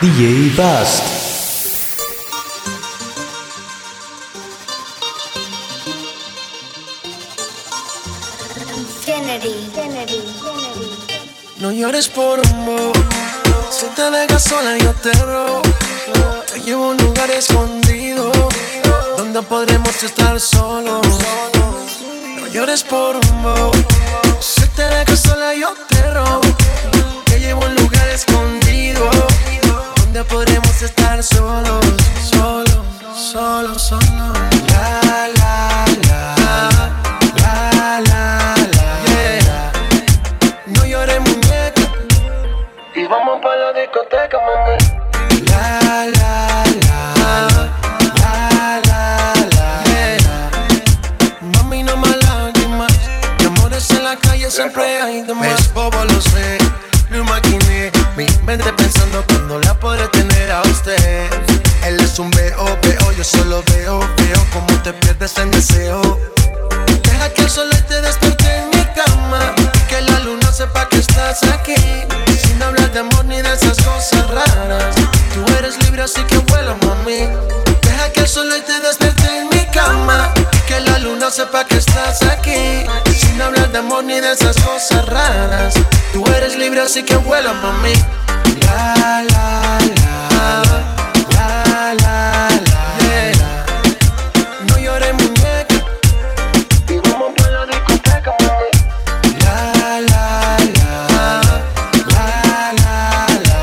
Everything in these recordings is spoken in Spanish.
DJ No llores por un amor, si te dejas sola yo te robo. Te llevo a un lugar escondido donde podremos estar solos. No llores por un amor, si te dejas sola yo te robo. Te llevo a un lugar escondido Ahora sí que vuela, mami. La, la, la, la, la, la, la, la. No llores, muñeca. Y vamos por la discoteca, mami. La, la, la, la, la, la,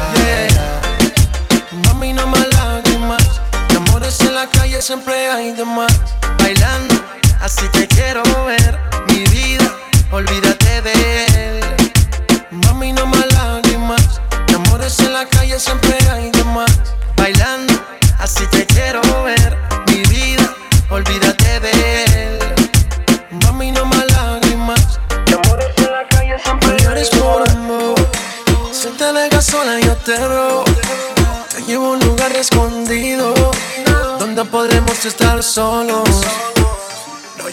la. Mami, no más lágrimas. De amores en la calle siempre hay demás.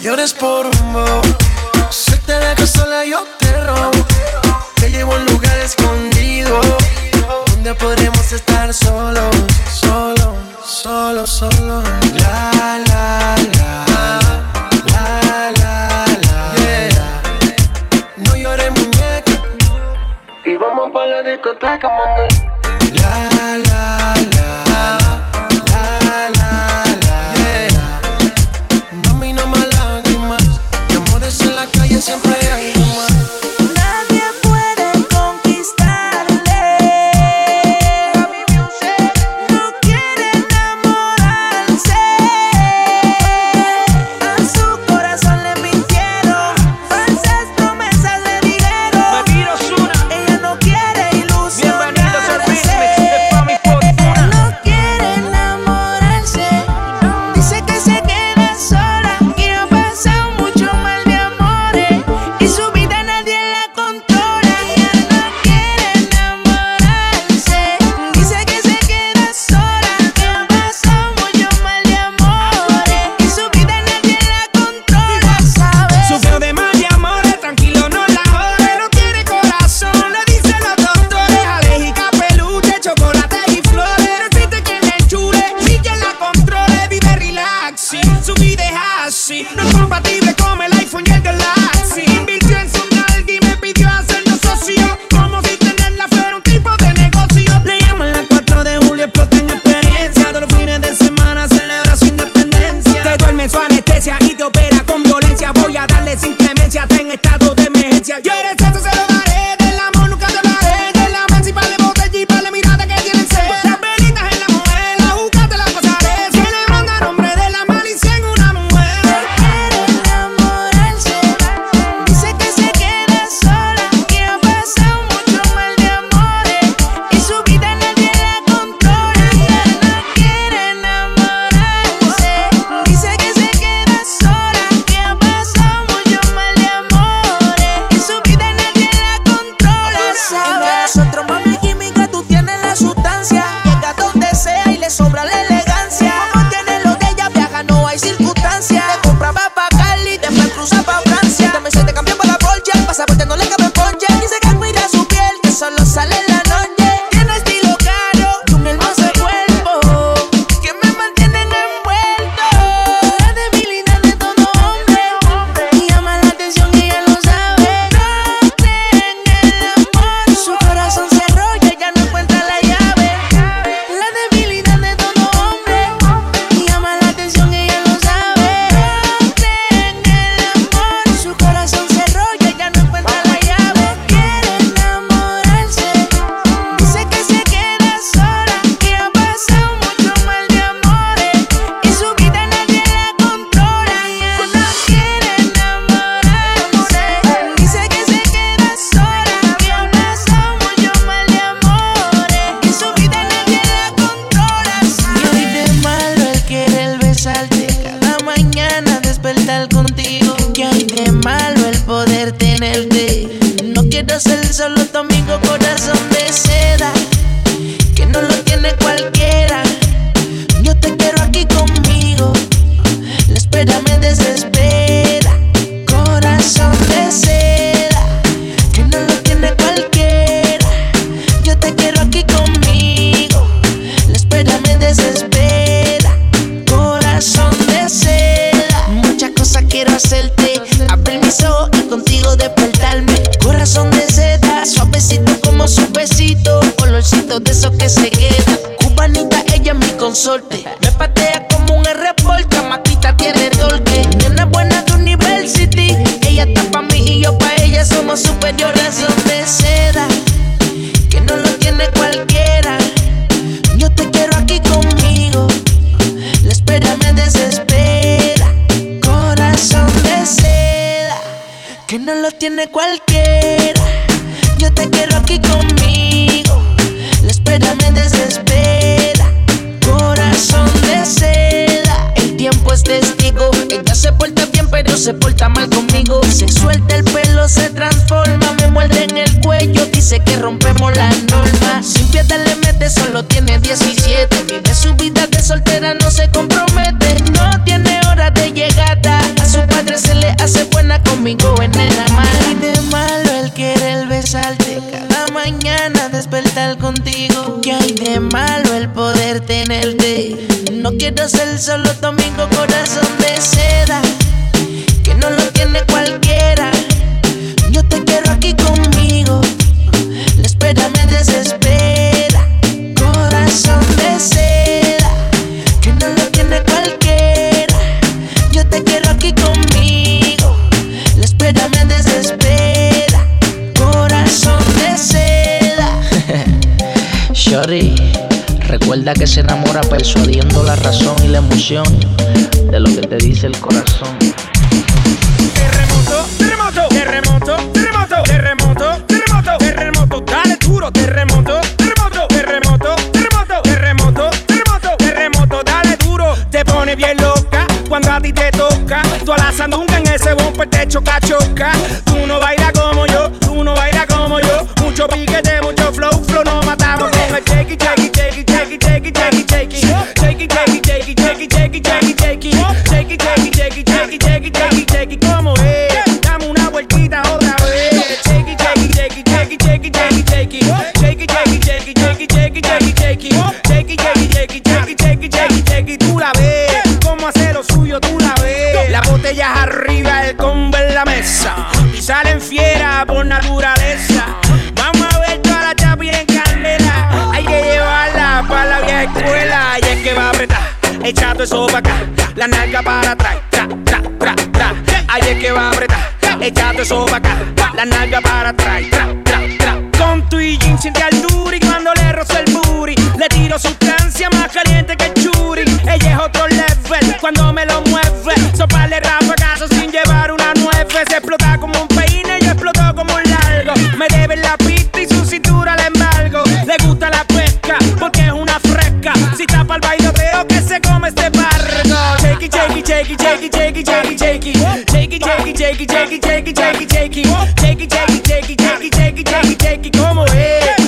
llores por un Si te dejo sola yo te robo. Te llevo a un lugar escondido Donde podremos estar solos. Yo te quiero aquí conmigo. La espera me desespera. Corazón de seda. El tiempo es testigo. Ella se porta bien, pero se porta mal conmigo. Se suelta el pelo, se transforma. Me muerde en el cuello. Dice que rompemos las normas. Sin piedad le mete, solo tiene 17. Vive su vida de soltera, no se compromete. No tiene hora de llegada. A su padre se le hace buena conmigo en el mañana despertar contigo. Que hay de malo el poder tenerte. No quiero ser solo domingo, corazón de seda. Que no lo tiene cualquiera. Recuerda que se enamora persuadiendo la razón y la emoción de lo que te dice el corazón. Terremoto, terremoto, terremoto, terremoto, terremoto, terremoto, terremoto, dale duro, terremoto, terremoto, terremoto, terremoto, terremoto, terremoto, terremoto, dale duro, te pone bien loca cuando a ti te toca, tú a la sandunga en ese bumper te choca, choca, tú no bailas como yo, tú no bailas como yo, mucho piquete, echando eso para acá, la nalga para atrás, tra, tra, tra, tra, ahí es que va a apretar, echando eso para acá, la nalga para atrás, tra, tra, tra, con tu y jean siente al duri cuando le rozo el booty, le tiro sustancia más caliente que el churi, ella es otro level, cuando me lo mueve, soparle rafagazos sin llevar una nueve, se explota jakey, jakey, jakey, jakey, jakey. Jakey, jakey, jakey, jakey, jakey, jakey, jakey. Jakey, jakey, jakey, jakey, jakey, jakey, jakey. Como es.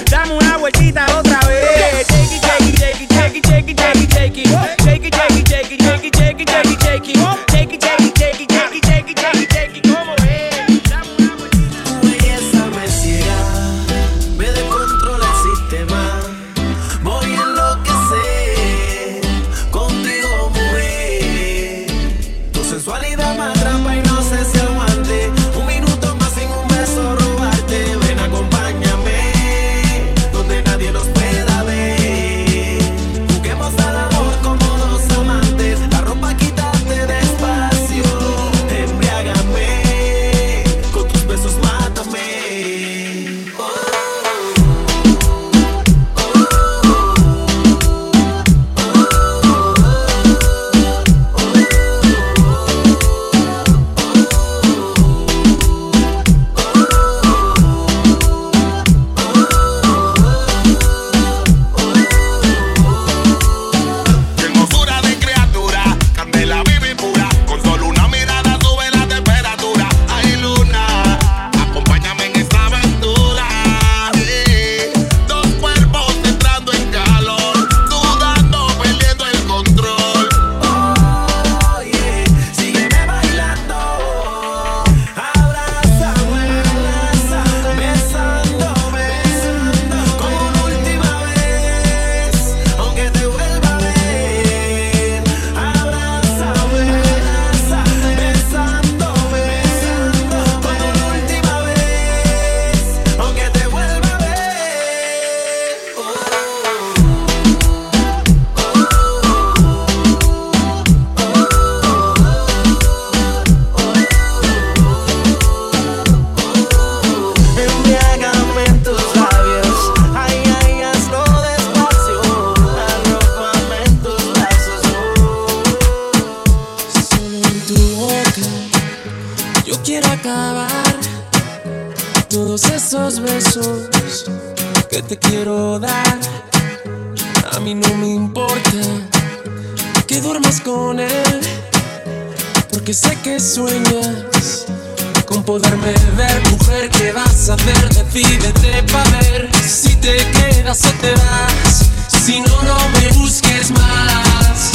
Poderme ver. Mujer, ¿qué vas a hacer? Decídete para ver si te quedas o te vas. Si no, no me busques más.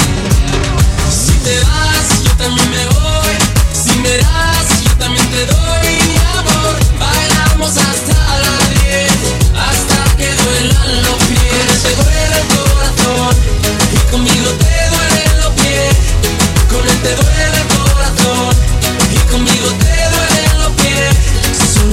Si te vas, yo también me voy. Si me das, yo también te doy mi amor. Bailamos hasta las 10, hasta que duelan los pies. Te duele el corazón y conmigo te duelen los pies. Con él te duele el corazón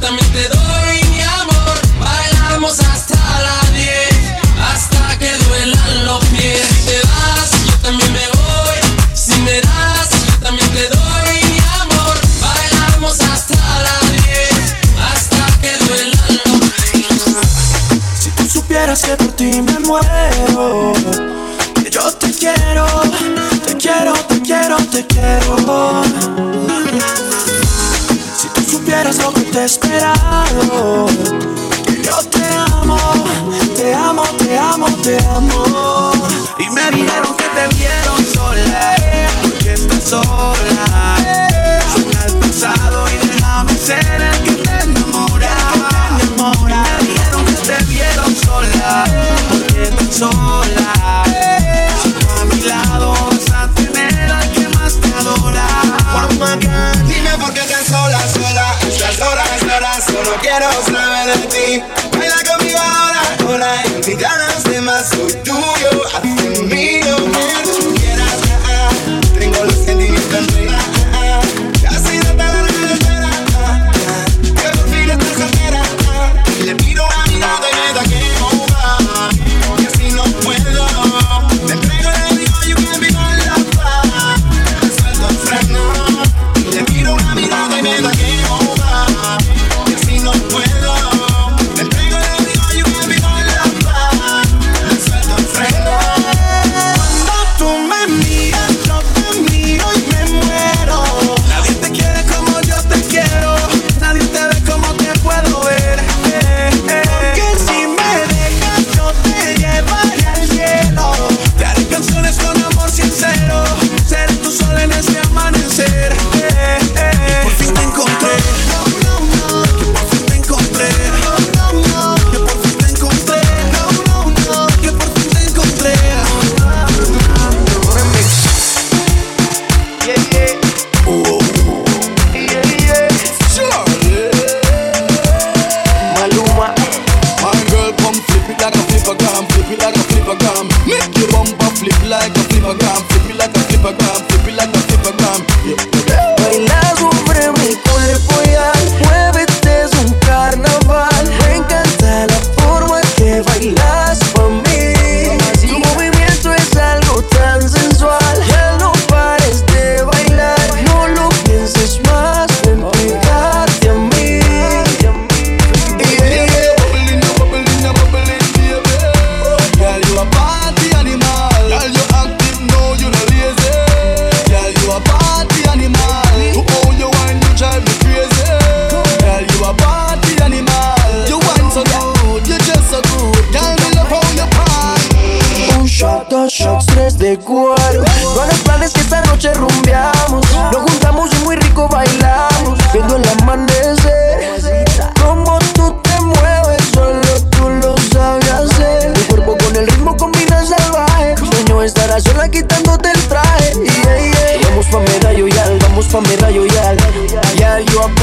También te doy mi amor. Bailamos hasta las 10, hasta que duelan los pies. Si te vas, yo también me voy. Si me das, yo también te doy mi amor. Bailamos hasta las 10, hasta que duelan los pies. Si tú supieras que por ti me muero, que yo te quiero, te quiero, te quiero, te quiero. Supieras lo que te he esperado, yo te amo, te amo, te amo, te amo. Y me dijeron que te vieron sola, que estás sola. Suena al pasado y déjame ser el que. Te enamora. Y me dijeron que te vieron sola, porque estás sola. ghettos.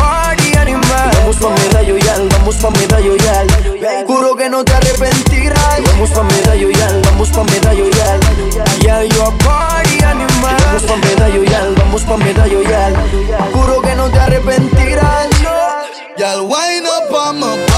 Party animal. Vamos pa' medallo yal, vamos pa' medallo yal. Juro que no te arrepentirás. Vamos pa' medallo yal, vamos pa' medallo yal. Yeah, you a party animal. Vamos pa' medallo yal, vamos pa' medallo yal. Juro que no te arrepentirás. Y'all wind up on my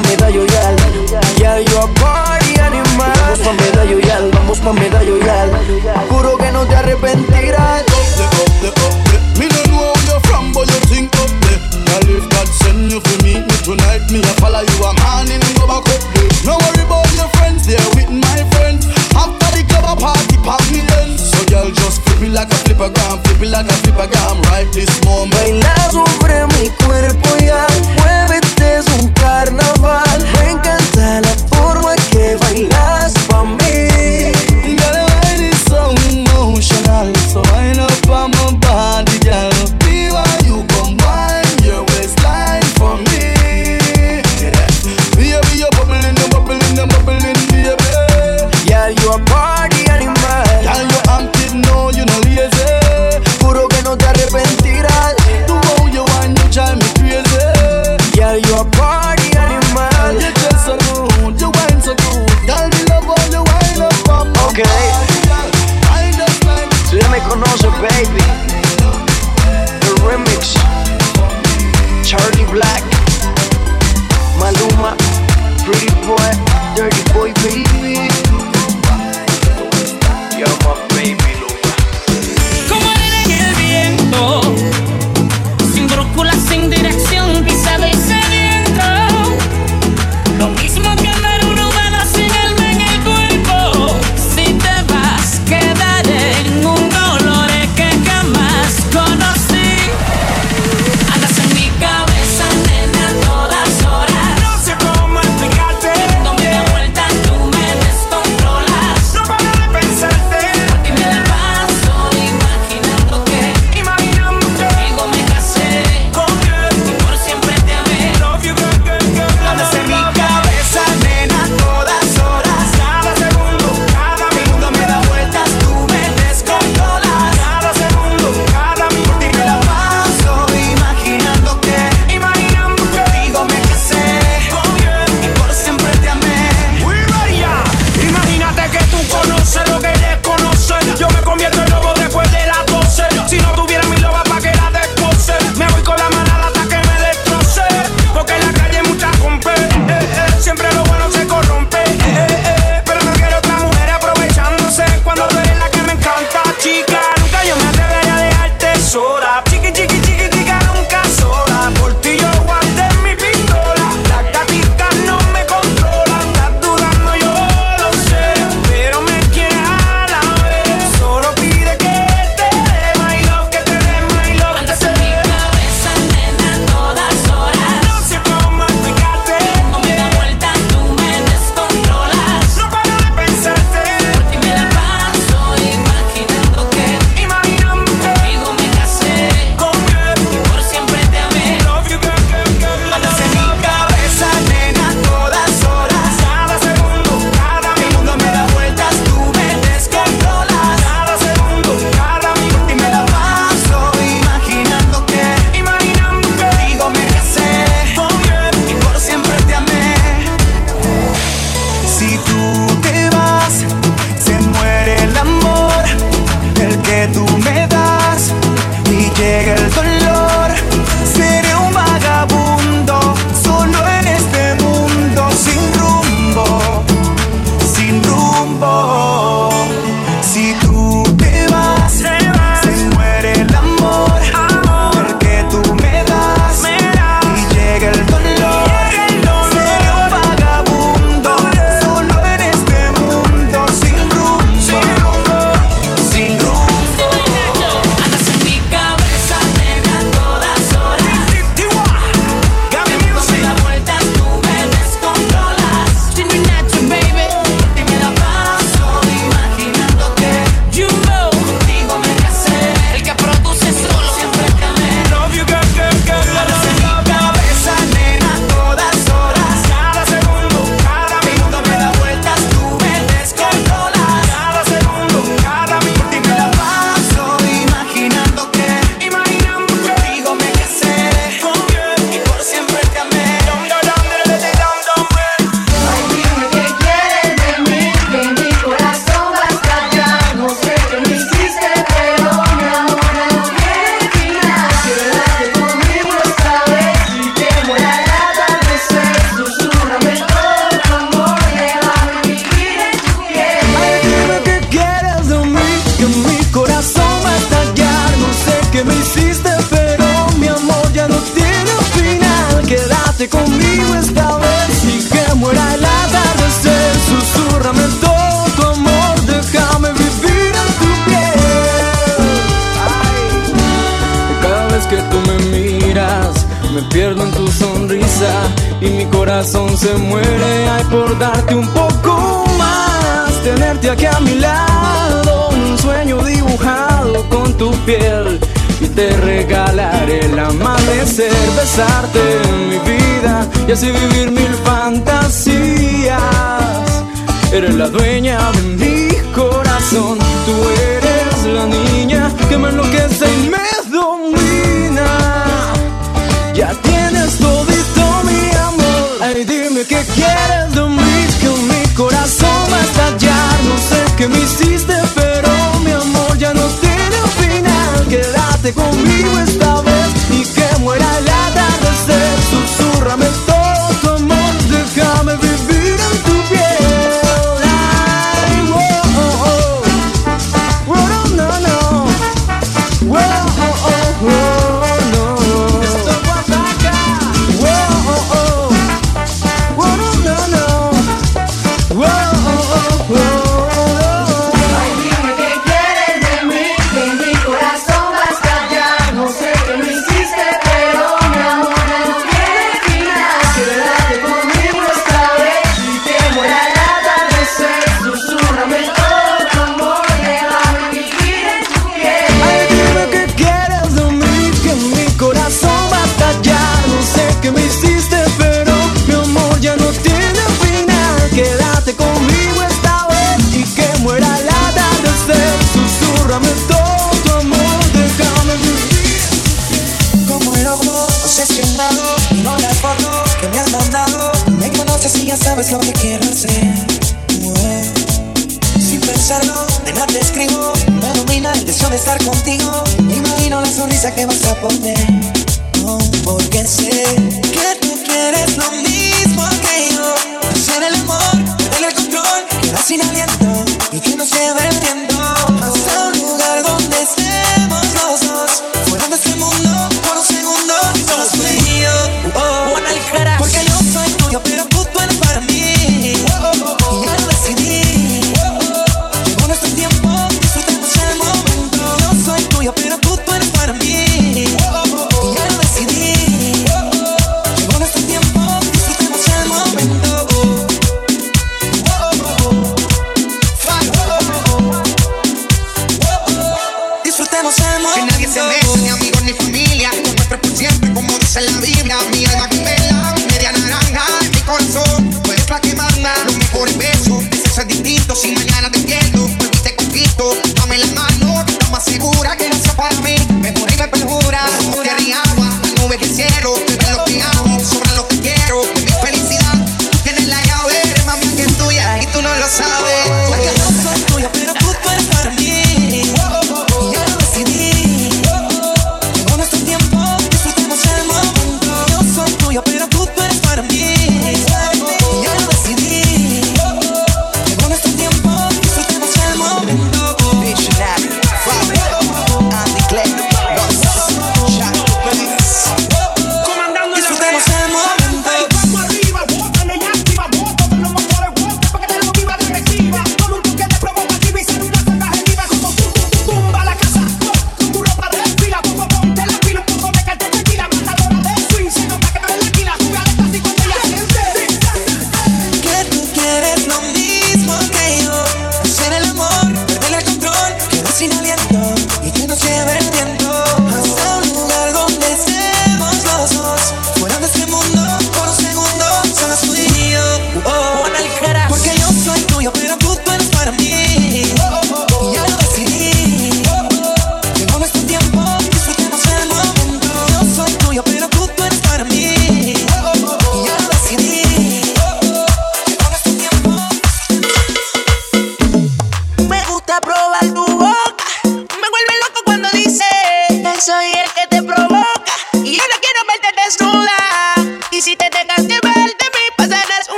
medallo yal. Yeah, you a party animal. Vamos pa' medallo yal, vamos pa' medallo yal. Juro que no te arrepentirás. Me no know where you're from, but you think up there. Girl, if God send you for me tonight, me a follow you a morning go back up there. No worry about your friends, they're with my friends. After the club a party, me then. So girl, just flip it like a flippergram, flip it like a flippergram, right this moment. Baila sobre mi cuerpo ya, muévete es un carnaval.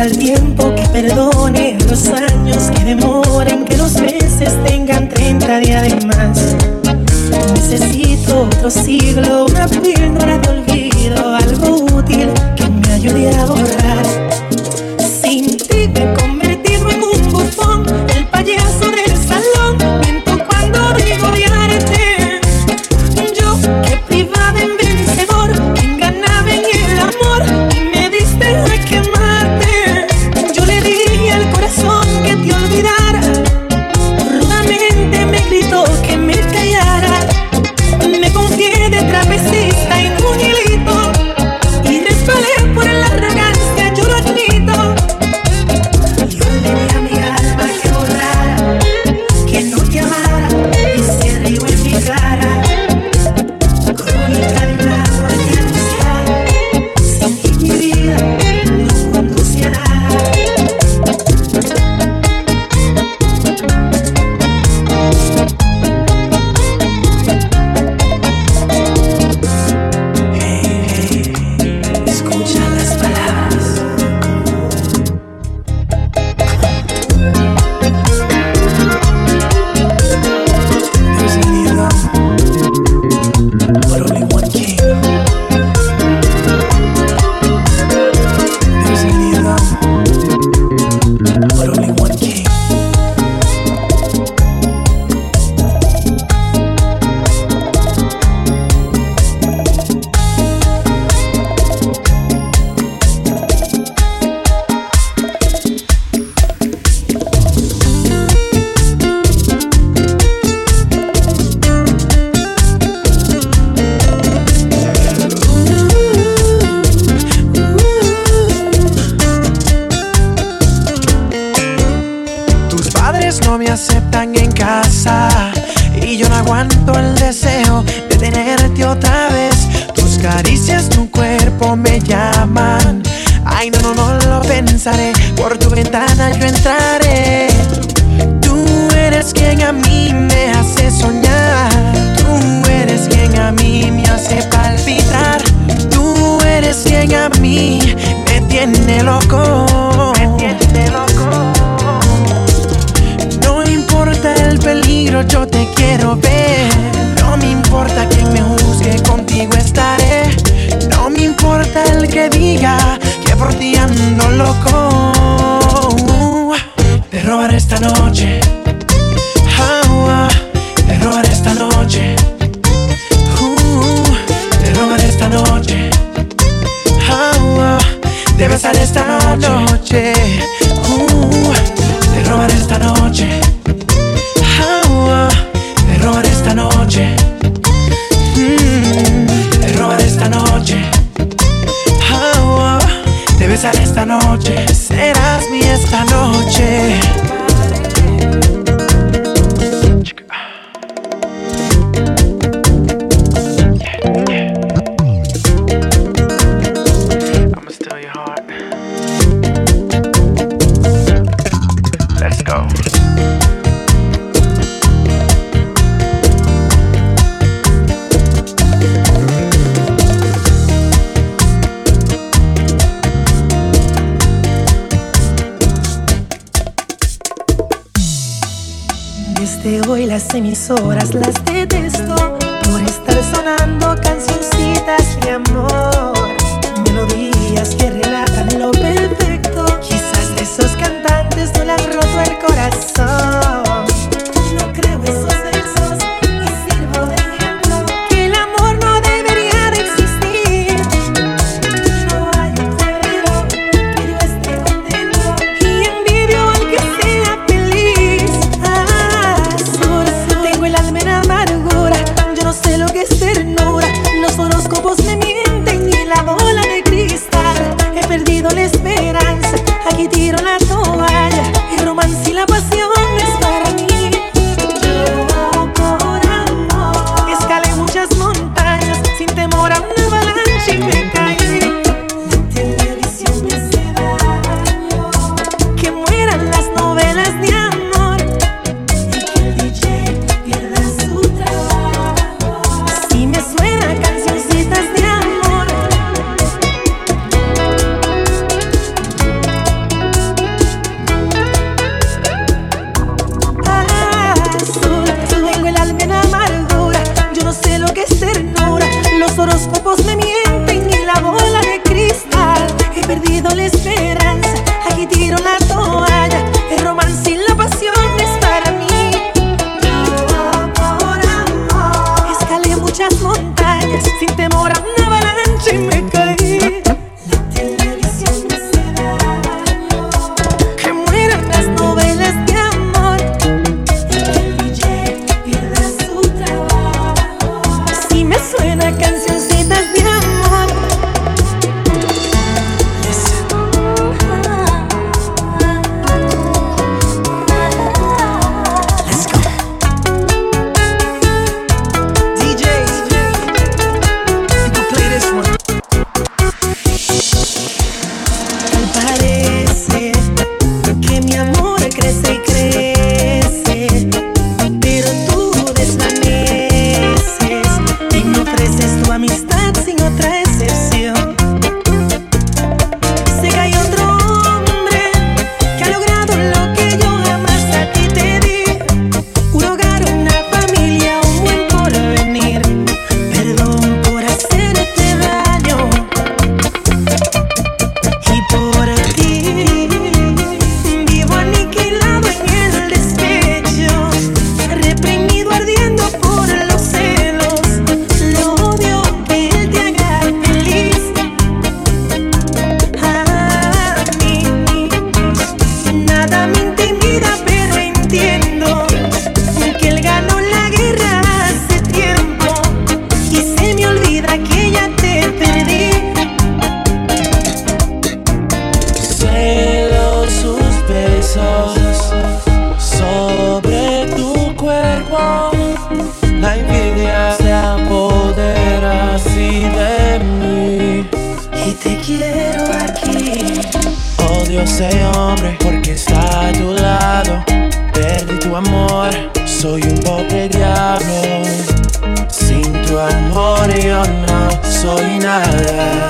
Al tiempo que perdone los años que demoren, que los meses tengan 30 días de más. Necesito otro siglo, una píldora de olvido, algo útil que me ayude a borrar Desde hoy las emisoras las detesto por estar sonando cancioncitas de amor. Melodías que relatan lo perfecto. Quizás esos cantantes no le han roto el corazón. Soy nada.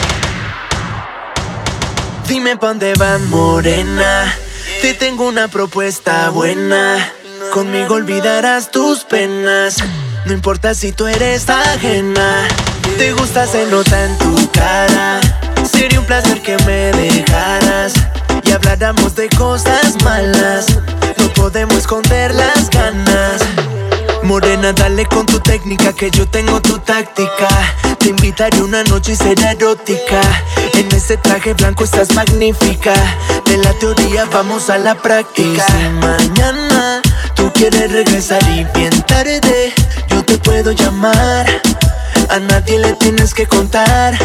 Dime pa' dónde van, morena. Te tengo una propuesta buena. Conmigo olvidarás tus penas. No importa si tú eres ajena. Te gusta, se nota en tu cara. Sería un placer que me dejaras. Y habláramos de cosas malas. No podemos esconder las ganas. Morena, dale con tu técnica que yo tengo tu táctica. Te invitaré una noche y será erótica. En ese traje blanco estás magnífica. De la teoría vamos a la práctica. Y si mañana tú quieres regresar y bien tarde, yo te puedo llamar. A nadie le tienes que contar,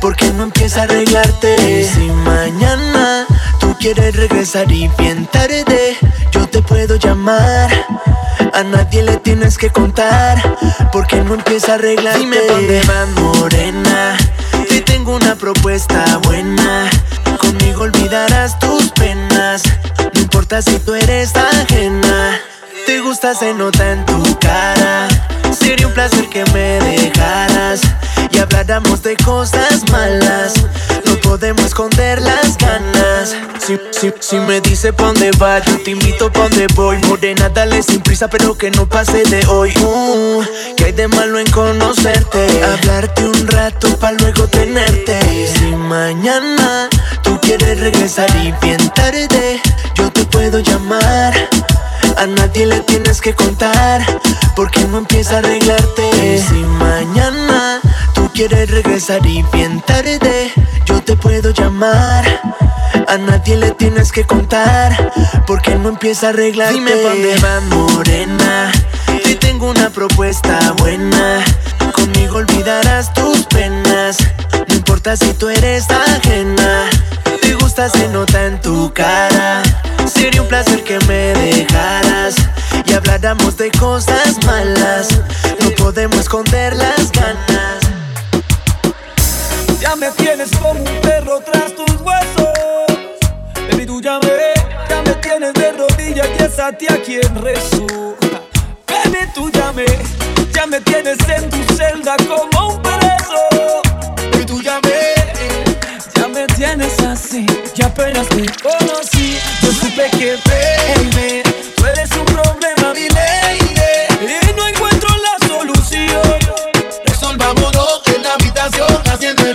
porque no empieza a arreglarte. Y si mañana tú quieres regresar y bien tarde, yo te puedo llamar. A nadie le tienes que contar, porque no empieza a arreglarte. Dime dónde vas, morena. Te tengo una propuesta buena. Conmigo olvidarás tus penas. No importa si tú eres ajena. Te gusta, se nota en tu cara. Sería un placer que me dejaras y habláramos de cosas malas. Podemos esconder las ganas. Si, si, si me dice pa' dónde va, yo te invito pa' dónde voy. Morena, dale sin prisa, pero que no pase de hoy. Uh, que hay de malo en conocerte? Hablarte un rato pa' luego tenerte. Si mañana tú quieres regresar y bien tarde, yo te puedo llamar. A nadie le tienes que contar, porque no empieza a arreglarte. Si mañana quieres regresar y bien tarde, yo te puedo llamar. A nadie le tienes que contar, porque no empieza a arreglarte. Dime dónde vas, morena. Te tengo una propuesta buena. Conmigo olvidarás tus penas. No importa si tú eres ajena. Te gusta, se nota en tu cara. Sería un placer que me dejaras y habláramos de cosas malas. No podemos esconder las ganas. Ya me tienes como un perro tras tus huesos. Baby, tú ya ya me tienes de rodillas y es a ti a quien rezo. Baby, tú ya ya me tienes en tu celda como un preso. Baby, tú ya me, ya me tienes así. Y apenas te conocí, yo supe que, baby, tú eres un problema, mi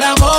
amor.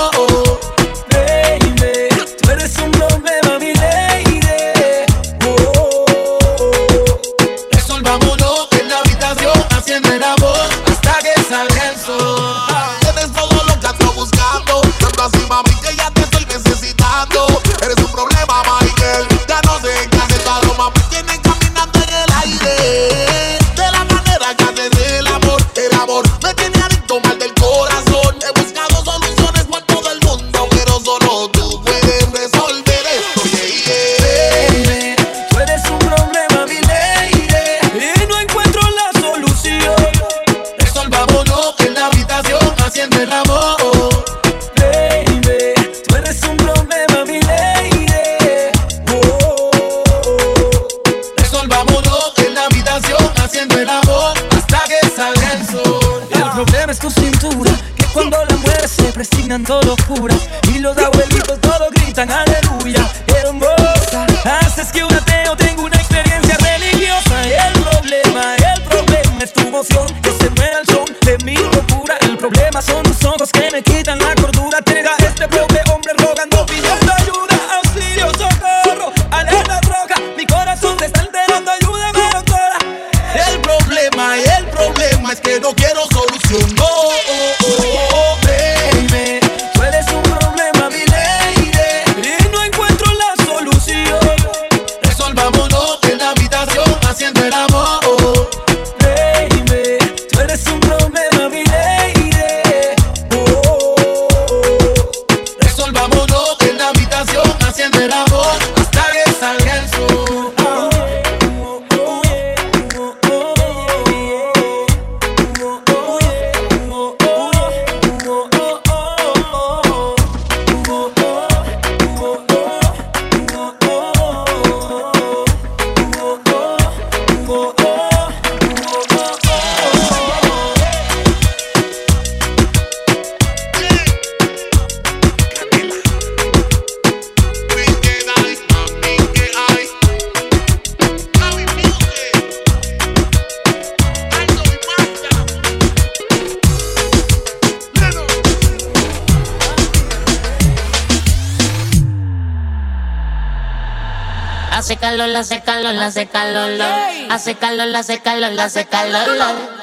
Calor, hace calor, hace calor, hace calor, hace calor, hace calor.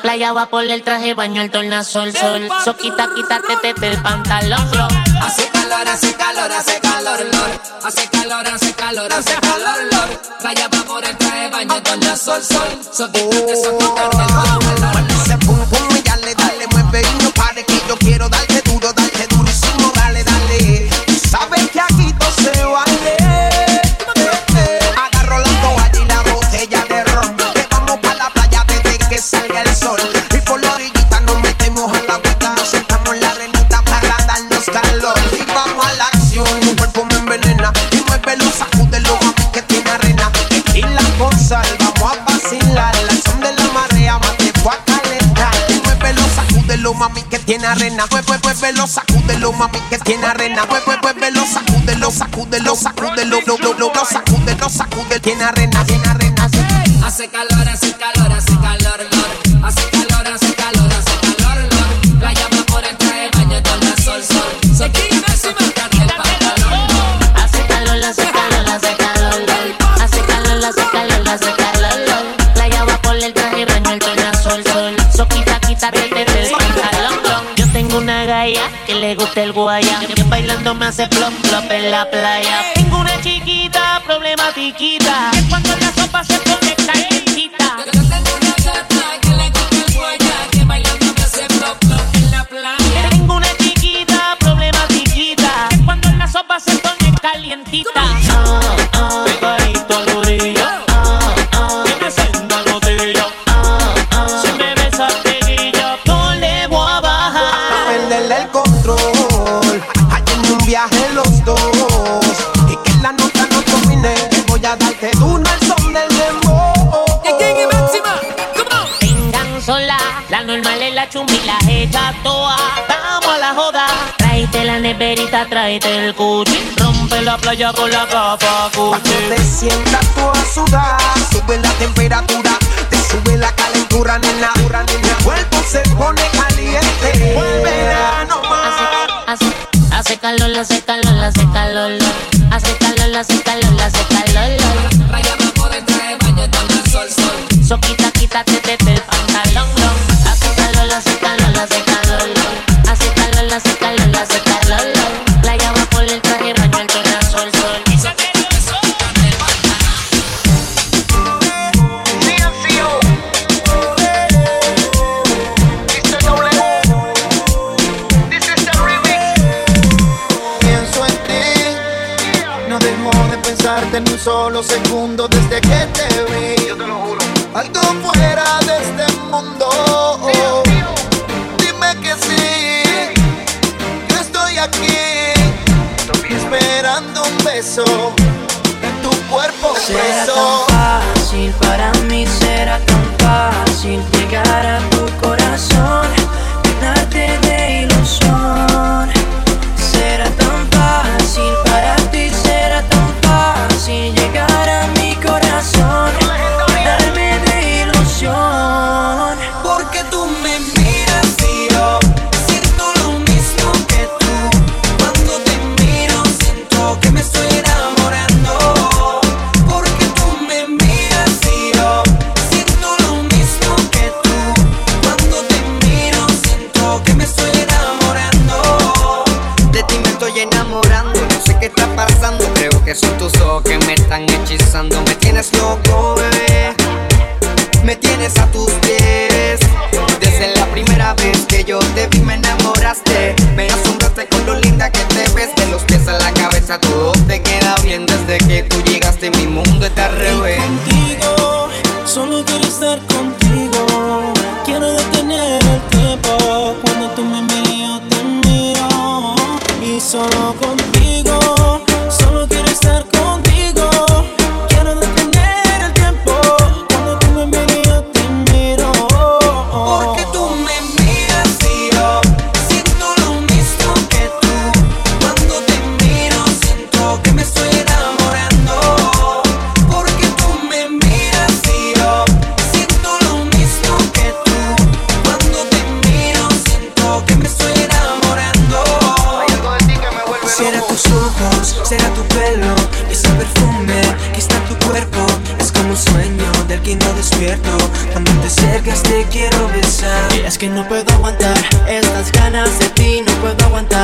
Playa va por el traje, baño el tornasol, sol. So quita, quítate te, te, el pantalón. Hace calor, hace calor, hace calor, lor. Hace calor, hace calor, hace calor, lor. Playa va por el traje, baño tornasol, sol. So quítate, so quítate el pantalón. Ese pum pum y dale, dale, mueve y no pare que yo quiero darte tiene arena. Mueve, muévelo, sacúdelo, mami, que tiene arena. Mueve, muévelo, sacúdelo, sacúdelo, sacúdelo, lo, lo, lo, lo, sacúdelo, sacúdelo, tiene arena, tiene arena. Hace calor, hace calor, hace calor, tengo una que le gusta el guaya. Que bailando me hace plop, plop en la playa. Tengo una chiquita, problematiquita. Que cuando la sopa se pone calientita. Tengo una chiquita, problematiquita. Que cuando la sopa se pone calientita. Neverita, tráete el cuchi. Rompe la playa con la capa Cuando cuchi. te sientas tú a sudar, sube la temperatura, te sube la calentura, nena. El cuerpo se pone caliente. Vuelve verano más. Hace, hace calor, hace calor, hace calor. Hace calor, hace calor, hace calor. Va por el traje, baño tornasol, sol. So quita, quítate te, ni un solo quiero besar. Y es que no puedo aguantar estas ganas de ti, no puedo aguantar.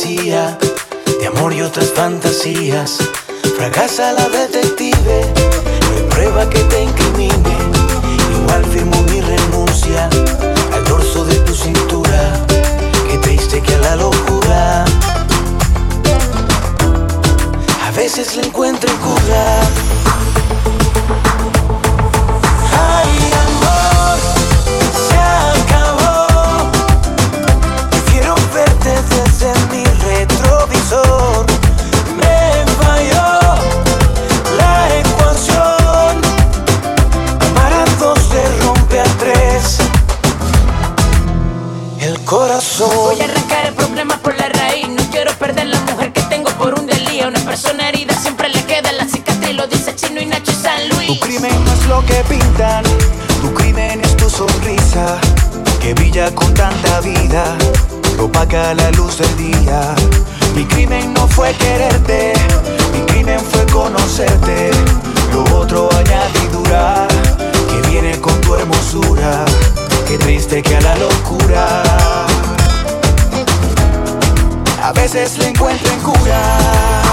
de amor y otras fantasías. Fracasa la detective, no hay prueba que te incrimine. Igual firmo mi renuncia al dorso de tu cintura, que triste que a la locura. A veces le encuentro en cura. me falló la ecuación. Amar a dos se rompe a tres. El corazón. Voy a arrancar el problema por la raíz. No quiero perder la mujer que tengo por un delío. Una persona herida siempre le queda la cicatriz. Lo dice Chino y Nacho y San Luis. Tu crimen no es lo que pintan. Tu crimen es tu sonrisa que brilla con tanta vida propaga la luz del día. Mi crimen no fue quererte, mi crimen fue conocerte. Lo otro añadidura que viene con tu hermosura. Qué triste que a la locura a veces le encuentro en cura.